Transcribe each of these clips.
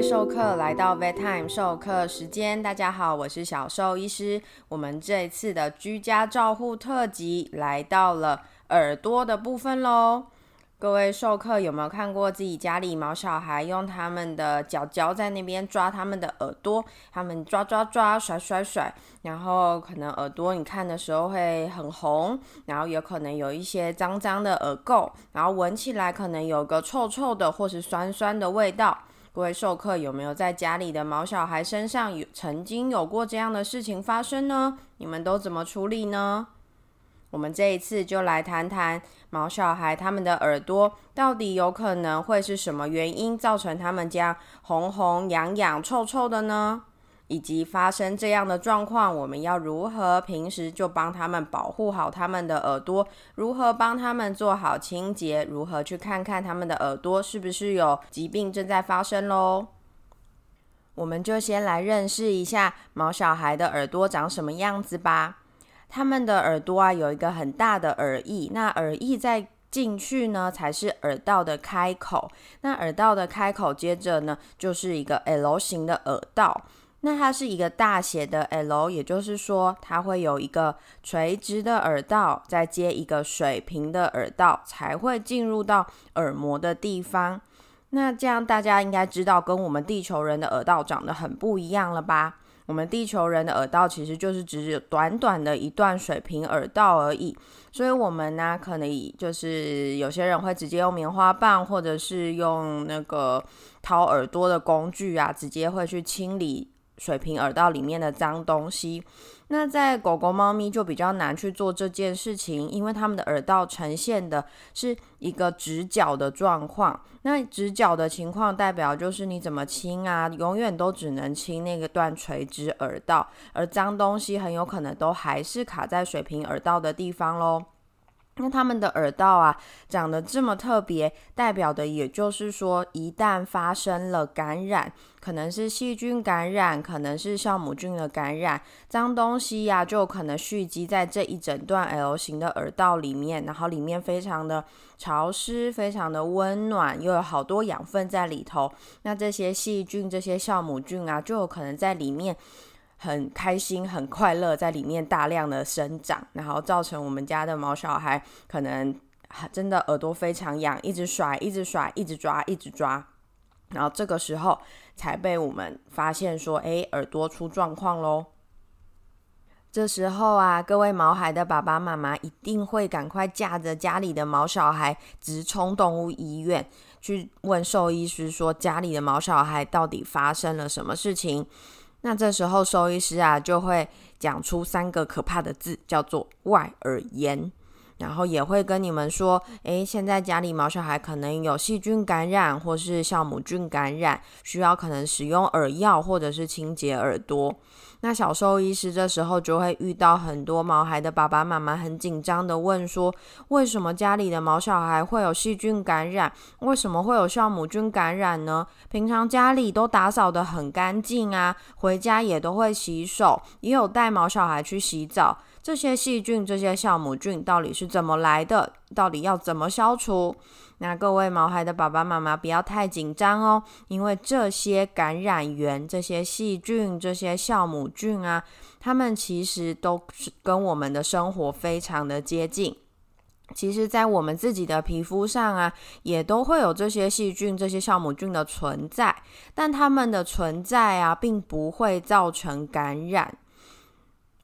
位授课来到 Vet Time 授课时间，大家好，我是小兽医师。我们这一次的居家照护特辑来到了耳朵的部分喽。各位授课有没有看过自己家里毛小孩用他们的脚脚在那边抓他们的耳朵，他们抓抓抓甩甩甩，然后可能耳朵你看的时候会很红，然后有可能有一些脏脏的耳垢，然后闻起来可能有个臭臭的或是酸酸的味道。各位授课有没有在家里的毛小孩身上有曾经有过这样的事情发生呢？你们都怎么处理呢？我们这一次就来谈谈毛小孩他们的耳朵到底有可能会是什么原因造成他们这样红红痒痒臭臭的呢？以及发生这样的状况，我们要如何平时就帮他们保护好他们的耳朵？如何帮他们做好清洁？如何去看看他们的耳朵是不是有疾病正在发生喽？我们就先来认识一下毛小孩的耳朵长什么样子吧。他们的耳朵啊，有一个很大的耳翼，那耳翼再进去呢，才是耳道的开口。那耳道的开口接着呢，就是一个 L 型的耳道。那它是一个大写的 L，也就是说，它会有一个垂直的耳道，再接一个水平的耳道，才会进入到耳膜的地方。那这样大家应该知道，跟我们地球人的耳道长得很不一样了吧？我们地球人的耳道其实就是只有短短的一段水平耳道而已，所以我们呢，可能就是有些人会直接用棉花棒，或者是用那个掏耳朵的工具啊，直接会去清理。水平耳道里面的脏东西，那在狗狗、猫咪就比较难去做这件事情，因为它们的耳道呈现的是一个直角的状况。那直角的情况代表就是你怎么清啊，永远都只能清那个段垂直耳道，而脏东西很有可能都还是卡在水平耳道的地方喽。那他们的耳道啊长得这么特别，代表的也就是说，一旦发生了感染，可能是细菌感染，可能是酵母菌的感染，脏东西呀就可能蓄积在这一整段 L 型的耳道里面，然后里面非常的潮湿，非常的温暖，又有好多养分在里头。那这些细菌、这些酵母菌啊，就有可能在里面。很开心、很快乐，在里面大量的生长，然后造成我们家的毛小孩可能真的耳朵非常痒，一直甩、一直甩、一直抓、一直抓，然后这个时候才被我们发现说，哎，耳朵出状况喽。这时候啊，各位毛孩的爸爸妈妈一定会赶快架着家里的毛小孩，直冲动物医院去问兽医师说，家里的毛小孩到底发生了什么事情。那这时候，兽医师啊就会讲出三个可怕的字，叫做外耳炎，然后也会跟你们说，诶，现在家里毛小孩可能有细菌感染或是酵母菌感染，需要可能使用耳药或者是清洁耳朵。那小兽医师这时候就会遇到很多毛孩的爸爸妈妈很紧张的问说：为什么家里的毛小孩会有细菌感染？为什么会有酵母菌感染呢？平常家里都打扫的很干净啊，回家也都会洗手，也有带毛小孩去洗澡。这些细菌、这些酵母菌到底是怎么来的？到底要怎么消除？那各位毛孩的爸爸妈妈不要太紧张哦，因为这些感染源、这些细菌、这些酵母菌啊，它们其实都是跟我们的生活非常的接近。其实，在我们自己的皮肤上啊，也都会有这些细菌、这些酵母菌的存在，但它们的存在啊，并不会造成感染。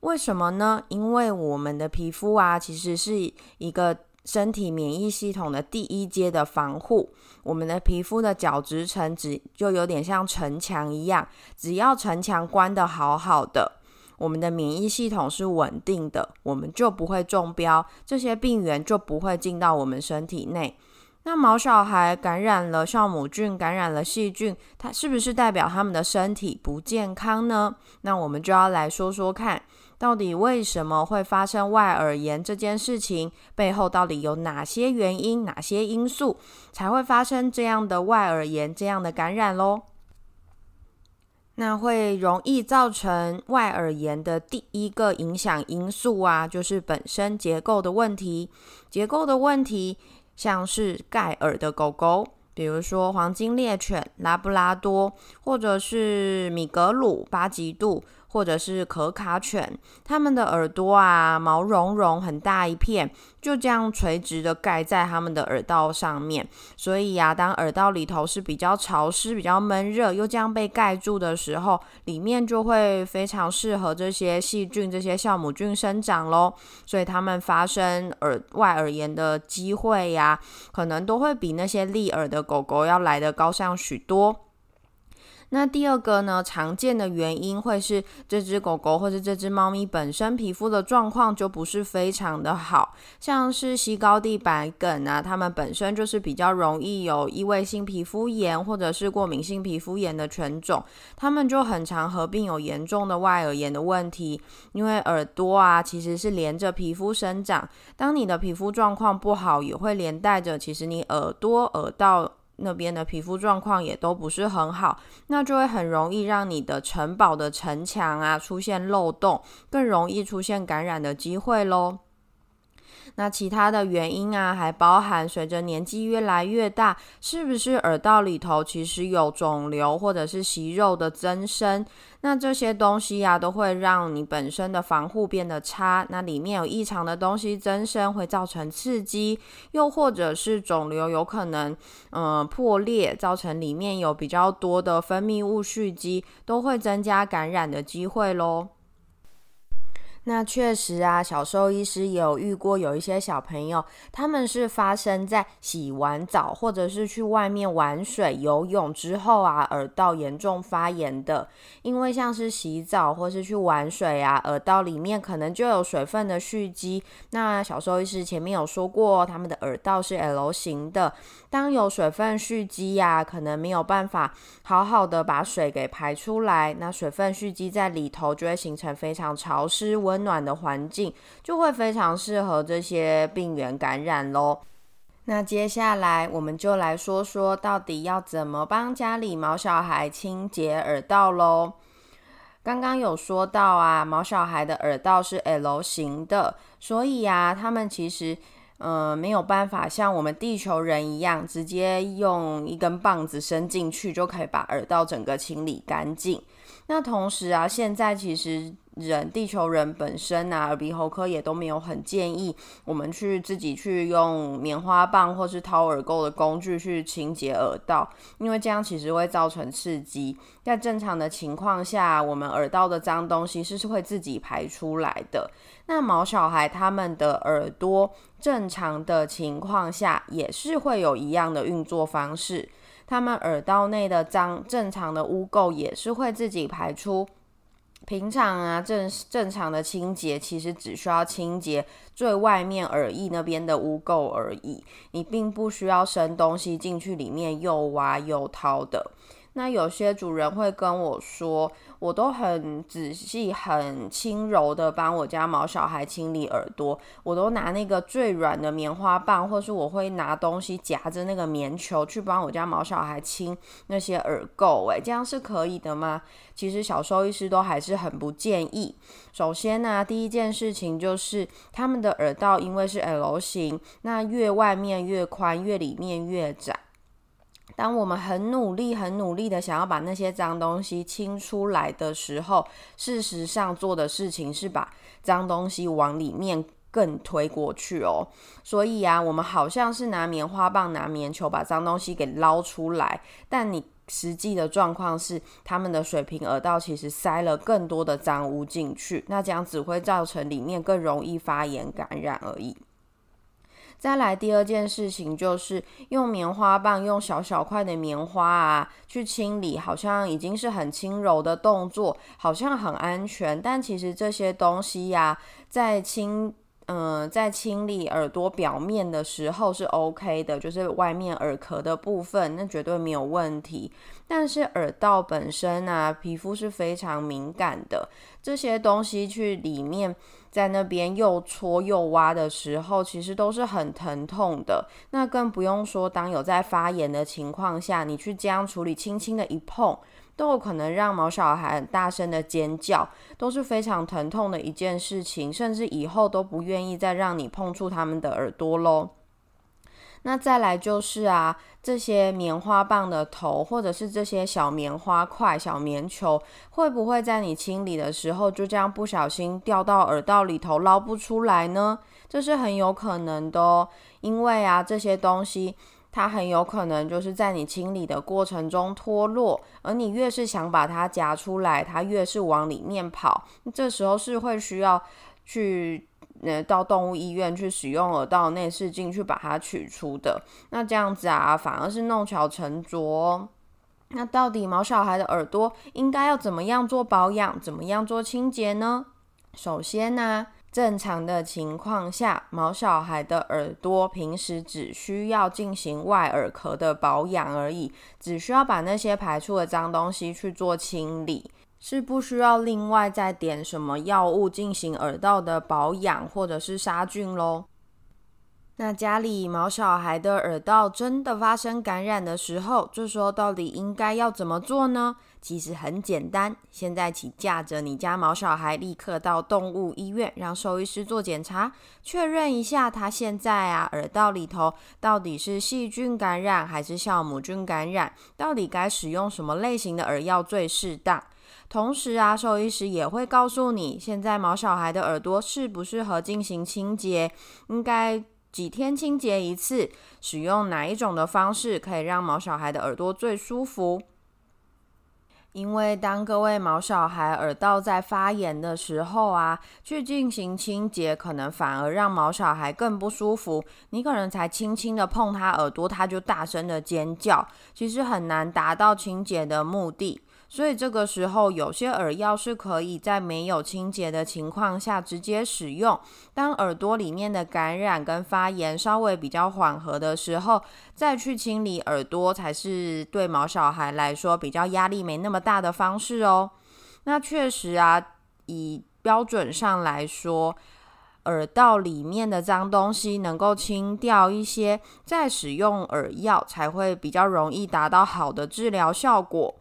为什么呢？因为我们的皮肤啊，其实是一个身体免疫系统的第一阶的防护。我们的皮肤的角质层只就有点像城墙一样，只要城墙关得好好的，我们的免疫系统是稳定的，我们就不会中标，这些病原就不会进到我们身体内。那毛小孩感染了酵母菌，感染了细菌，它是不是代表他们的身体不健康呢？那我们就要来说说看。到底为什么会发生外耳炎这件事情？背后到底有哪些原因、哪些因素才会发生这样的外耳炎、这样的感染喽？那会容易造成外耳炎的第一个影响因素啊，就是本身结构的问题。结构的问题，像是盖耳的狗狗。比如说黄金猎犬、拉布拉多，或者是米格鲁、巴吉度。或者是可卡犬，它们的耳朵啊，毛茸茸，很大一片，就这样垂直的盖在它们的耳道上面。所以呀，当耳道里头是比较潮湿、比较闷热，又这样被盖住的时候，里面就会非常适合这些细菌、这些酵母菌生长喽。所以它们发生耳外耳炎的机会呀，可能都会比那些立耳的狗狗要来的高上许多。那第二个呢，常见的原因会是这只狗狗或者这只猫咪本身皮肤的状况就不是非常的好，像是西高地白梗啊，它们本身就是比较容易有异位性皮肤炎或者是过敏性皮肤炎的犬种，它们就很常合并有严重的外耳炎的问题，因为耳朵啊其实是连着皮肤生长，当你的皮肤状况不好，也会连带着其实你耳朵耳道。那边的皮肤状况也都不是很好，那就会很容易让你的城堡的城墙啊出现漏洞，更容易出现感染的机会喽。那其他的原因啊，还包含随着年纪越来越大，是不是耳道里头其实有肿瘤或者是息肉的增生？那这些东西呀，都会让你本身的防护变得差。那里面有异常的东西增生，会造成刺激，又或者是肿瘤有可能嗯破裂，造成里面有比较多的分泌物蓄积，都会增加感染的机会喽。那确实啊，小兽医师也有遇过有一些小朋友，他们是发生在洗完澡或者是去外面玩水、游泳之后啊，耳道严重发炎的。因为像是洗澡或是去玩水啊，耳道里面可能就有水分的蓄积。那小兽医师前面有说过，他们的耳道是 L 型的，当有水分蓄积呀，可能没有办法好好的把水给排出来，那水分蓄积在里头，就会形成非常潮湿温。温暖的环境就会非常适合这些病原感染喽。那接下来我们就来说说，到底要怎么帮家里毛小孩清洁耳道喽。刚刚有说到啊，毛小孩的耳道是 L 型的，所以啊，他们其实呃没有办法像我们地球人一样，直接用一根棒子伸进去就可以把耳道整个清理干净。那同时啊，现在其实。人，地球人本身啊，耳鼻喉科也都没有很建议我们去自己去用棉花棒或是掏耳垢的工具去清洁耳道，因为这样其实会造成刺激。在正常的情况下，我们耳道的脏东西是是会自己排出来的。那毛小孩他们的耳朵正常的情况下，也是会有一样的运作方式，他们耳道内的脏正常的污垢也是会自己排出。平常啊，正正常的清洁其实只需要清洁最外面耳翼那边的污垢而已，你并不需要伸东西进去里面又挖又掏的。那有些主人会跟我说。我都很仔细、很轻柔的帮我家毛小孩清理耳朵，我都拿那个最软的棉花棒，或是我会拿东西夹着那个棉球去帮我家毛小孩清那些耳垢。诶，这样是可以的吗？其实小兽医师都还是很不建议。首先呢，第一件事情就是他们的耳道因为是 L 型，那越外面越宽，越里面越窄。当我们很努力、很努力的想要把那些脏东西清出来的时候，事实上做的事情是把脏东西往里面更推过去哦。所以啊，我们好像是拿棉花棒、拿棉球把脏东西给捞出来，但你实际的状况是，他们的水平耳道其实塞了更多的脏污进去，那这样只会造成里面更容易发炎感染而已。再来第二件事情就是用棉花棒，用小小块的棉花啊去清理，好像已经是很轻柔的动作，好像很安全。但其实这些东西呀，在清嗯在清理耳朵表面的时候是 OK 的，就是外面耳壳的部分，那绝对没有问题。但是耳道本身啊，皮肤是非常敏感的，这些东西去里面。在那边又搓又挖的时候，其实都是很疼痛的。那更不用说，当有在发炎的情况下，你去这样处理，轻轻的一碰，都有可能让毛小孩很大声的尖叫，都是非常疼痛的一件事情，甚至以后都不愿意再让你碰触他们的耳朵喽。那再来就是啊，这些棉花棒的头，或者是这些小棉花块、小棉球，会不会在你清理的时候就这样不小心掉到耳道里头捞不出来呢？这是很有可能的哦，因为啊，这些东西它很有可能就是在你清理的过程中脱落，而你越是想把它夹出来，它越是往里面跑，这时候是会需要去。呃，到动物医院去使用耳道内视镜去把它取出的，那这样子啊，反而是弄巧成拙。那到底毛小孩的耳朵应该要怎么样做保养，怎么样做清洁呢？首先呢，正常的情况下，毛小孩的耳朵平时只需要进行外耳壳的保养而已，只需要把那些排出的脏东西去做清理。是不需要另外再点什么药物进行耳道的保养或者是杀菌喽。那家里毛小孩的耳道真的发生感染的时候，这时候到底应该要怎么做呢？其实很简单，现在请架着你家毛小孩，立刻到动物医院，让兽医师做检查，确认一下他现在啊耳道里头到底是细菌感染还是酵母菌感染，到底该使用什么类型的耳药最适当。同时啊，兽医师也会告诉你，现在毛小孩的耳朵适不适合进行清洁，应该几天清洁一次，使用哪一种的方式可以让毛小孩的耳朵最舒服。因为当各位毛小孩耳道在发炎的时候啊，去进行清洁，可能反而让毛小孩更不舒服。你可能才轻轻的碰他耳朵，他就大声的尖叫，其实很难达到清洁的目的。所以这个时候，有些耳药是可以在没有清洁的情况下直接使用。当耳朵里面的感染跟发炎稍微比较缓和的时候，再去清理耳朵，才是对毛小孩来说比较压力没那么大的方式哦。那确实啊，以标准上来说，耳道里面的脏东西能够清掉一些，再使用耳药才会比较容易达到好的治疗效果。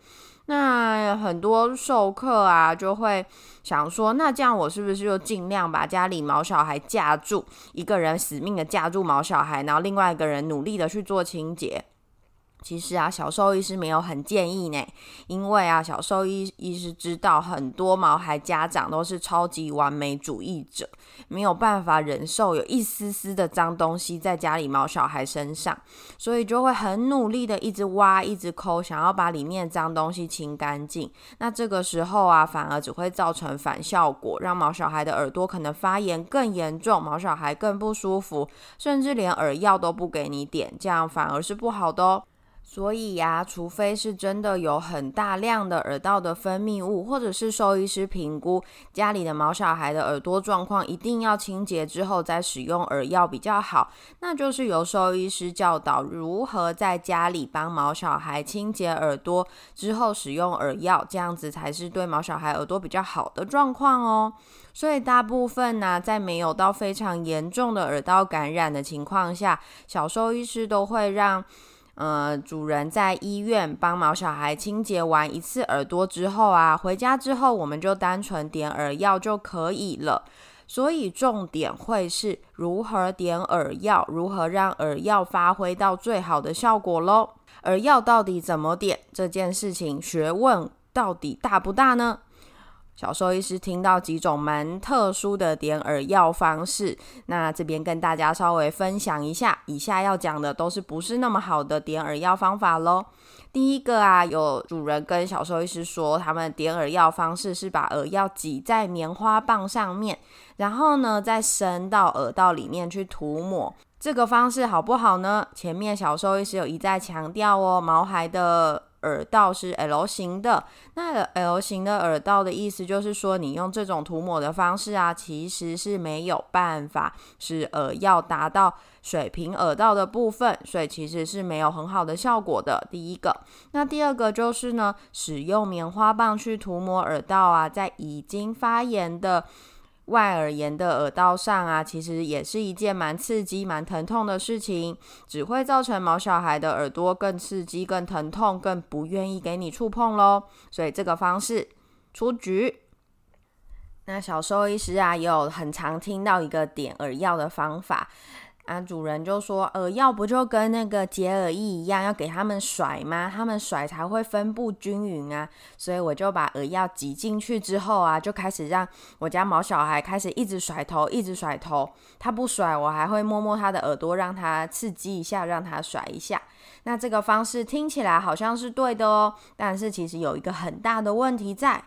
那很多授课啊，就会想说，那这样我是不是就尽量把家里毛小孩架住，一个人死命的架住毛小孩，然后另外一个人努力的去做清洁？其实啊，小兽医师没有很建议呢，因为啊，小兽医医师知道很多毛孩家长都是超级完美主义者，没有办法忍受有一丝丝的脏东西在家里毛小孩身上，所以就会很努力的一直挖、一直抠，想要把里面脏东西清干净。那这个时候啊，反而只会造成反效果，让毛小孩的耳朵可能发炎更严重，毛小孩更不舒服，甚至连耳药都不给你点，这样反而是不好的哦。所以呀，除非是真的有很大量的耳道的分泌物，或者是兽医师评估家里的毛小孩的耳朵状况，一定要清洁之后再使用耳药比较好。那就是由兽医师教导如何在家里帮毛小孩清洁耳朵之后使用耳药，这样子才是对毛小孩耳朵比较好的状况哦。所以大部分呢，在没有到非常严重的耳道感染的情况下，小兽医师都会让。呃，主人在医院帮毛小孩清洁完一次耳朵之后啊，回家之后我们就单纯点耳药就可以了。所以重点会是如何点耳药，如何让耳药发挥到最好的效果喽。耳药到底怎么点这件事情，学问到底大不大呢？小兽医师听到几种蛮特殊的点耳药方式，那这边跟大家稍微分享一下。以下要讲的都是不是那么好的点耳药方法喽。第一个啊，有主人跟小兽医师说，他们点耳药方式是把耳药挤在棉花棒上面，然后呢再伸到耳道里面去涂抹。这个方式好不好呢？前面小兽医师有一再强调哦，毛孩的。耳道是 L 型的，那 L 型的耳道的意思就是说，你用这种涂抹的方式啊，其实是没有办法使耳要达到水平耳道的部分，所以其实是没有很好的效果的。第一个，那第二个就是呢，使用棉花棒去涂抹耳道啊，在已经发炎的。外耳炎的耳道上啊，其实也是一件蛮刺激、蛮疼痛的事情，只会造成毛小孩的耳朵更刺激、更疼痛、更不愿意给你触碰喽。所以这个方式出局。那小兽医师啊，也有很常听到一个点耳药的方法。啊，主人就说耳药不就跟那个洁耳液一样，要给他们甩吗？他们甩才会分布均匀啊。所以我就把耳药挤进去之后啊，就开始让我家毛小孩开始一直甩头，一直甩头。他不甩，我还会摸摸他的耳朵，让他刺激一下，让他甩一下。那这个方式听起来好像是对的哦，但是其实有一个很大的问题在，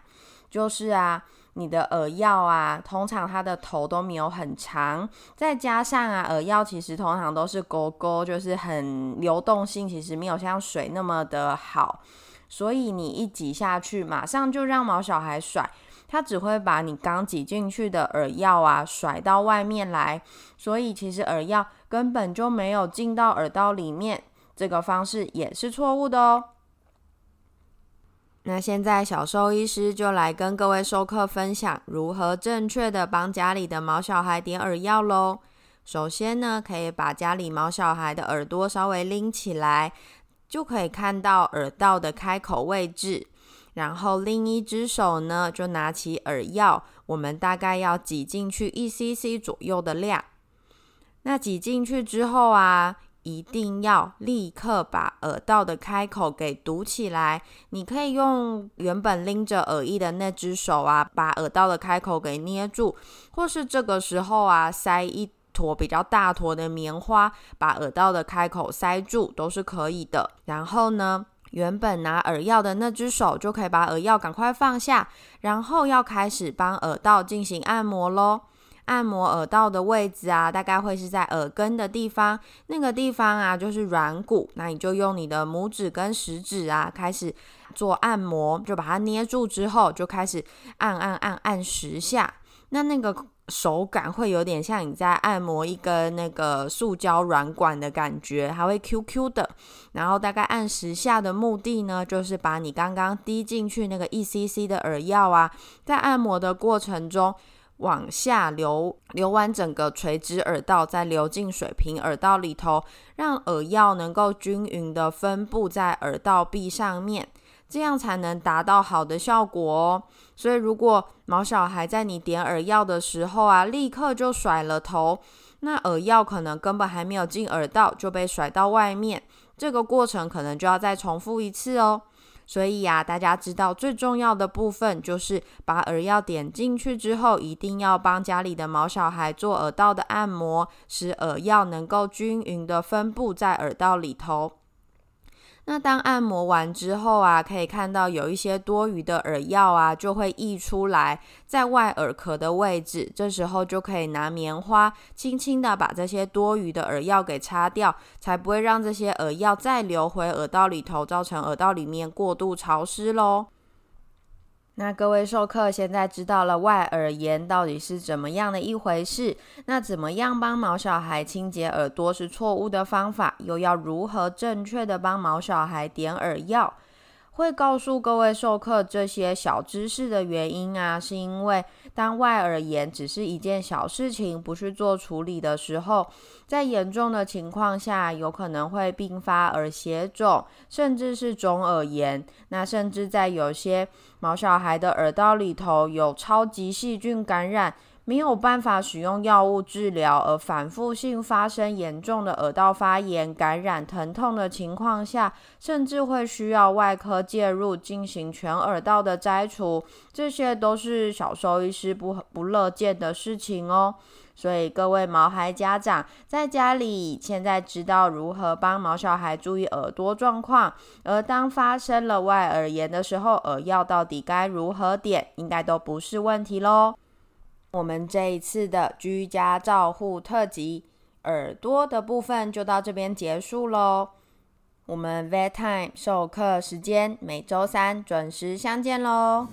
就是啊。你的耳药啊，通常它的头都没有很长，再加上啊，耳药其实通常都是勾勾，就是很流动性，其实没有像水那么的好，所以你一挤下去，马上就让毛小孩甩，它只会把你刚挤进去的耳药啊甩到外面来，所以其实耳药根本就没有进到耳道里面，这个方式也是错误的哦。那现在小兽医师就来跟各位授课分享如何正确的帮家里的毛小孩点耳药喽。首先呢，可以把家里毛小孩的耳朵稍微拎起来，就可以看到耳道的开口位置。然后另一只手呢，就拿起耳药，我们大概要挤进去一 cc 左右的量。那挤进去之后啊。一定要立刻把耳道的开口给堵起来。你可以用原本拎着耳翼的那只手啊，把耳道的开口给捏住，或是这个时候啊，塞一坨比较大坨的棉花，把耳道的开口塞住，都是可以的。然后呢，原本拿耳药的那只手就可以把耳药赶快放下，然后要开始帮耳道进行按摩喽。按摩耳道的位置啊，大概会是在耳根的地方，那个地方啊就是软骨。那你就用你的拇指跟食指啊，开始做按摩，就把它捏住之后，就开始按按按按十下。那那个手感会有点像你在按摩一根那个塑胶软管的感觉，还会 Q Q 的。然后大概按十下的目的呢，就是把你刚刚滴进去那个 e c c 的耳药啊，在按摩的过程中。往下流，流完整个垂直耳道，再流进水平耳道里头，让耳药能够均匀的分布在耳道壁上面，这样才能达到好的效果哦。所以，如果毛小孩在你点耳药的时候啊，立刻就甩了头，那耳药可能根本还没有进耳道就被甩到外面，这个过程可能就要再重复一次哦。所以呀，大家知道最重要的部分就是把耳药点进去之后，一定要帮家里的毛小孩做耳道的按摩，使耳药能够均匀的分布在耳道里头。那当按摩完之后啊，可以看到有一些多余的耳药啊，就会溢出来在外耳壳的位置。这时候就可以拿棉花轻轻的把这些多余的耳药给擦掉，才不会让这些耳药再流回耳道里头，造成耳道里面过度潮湿喽。那各位授课现在知道了外耳炎到底是怎么样的一回事？那怎么样帮毛小孩清洁耳朵是错误的方法，又要如何正确的帮毛小孩点耳药？会告诉各位授课这些小知识的原因啊，是因为当外耳炎只是一件小事情，不去做处理的时候，在严重的情况下，有可能会并发耳血肿，甚至是中耳炎。那甚至在有些毛小孩的耳道里头有超级细菌感染。没有办法使用药物治疗，而反复性发生严重的耳道发炎、感染、疼痛的情况下，甚至会需要外科介入进行全耳道的摘除，这些都是小兽医师不不乐见的事情哦。所以各位毛孩家长在家里现在知道如何帮毛小孩注意耳朵状况，而当发生了外耳炎的时候，耳药到底该如何点，应该都不是问题喽。我们这一次的居家照护特辑耳朵的部分就到这边结束喽。我们 Vet Time 授课时间每周三准时相见喽。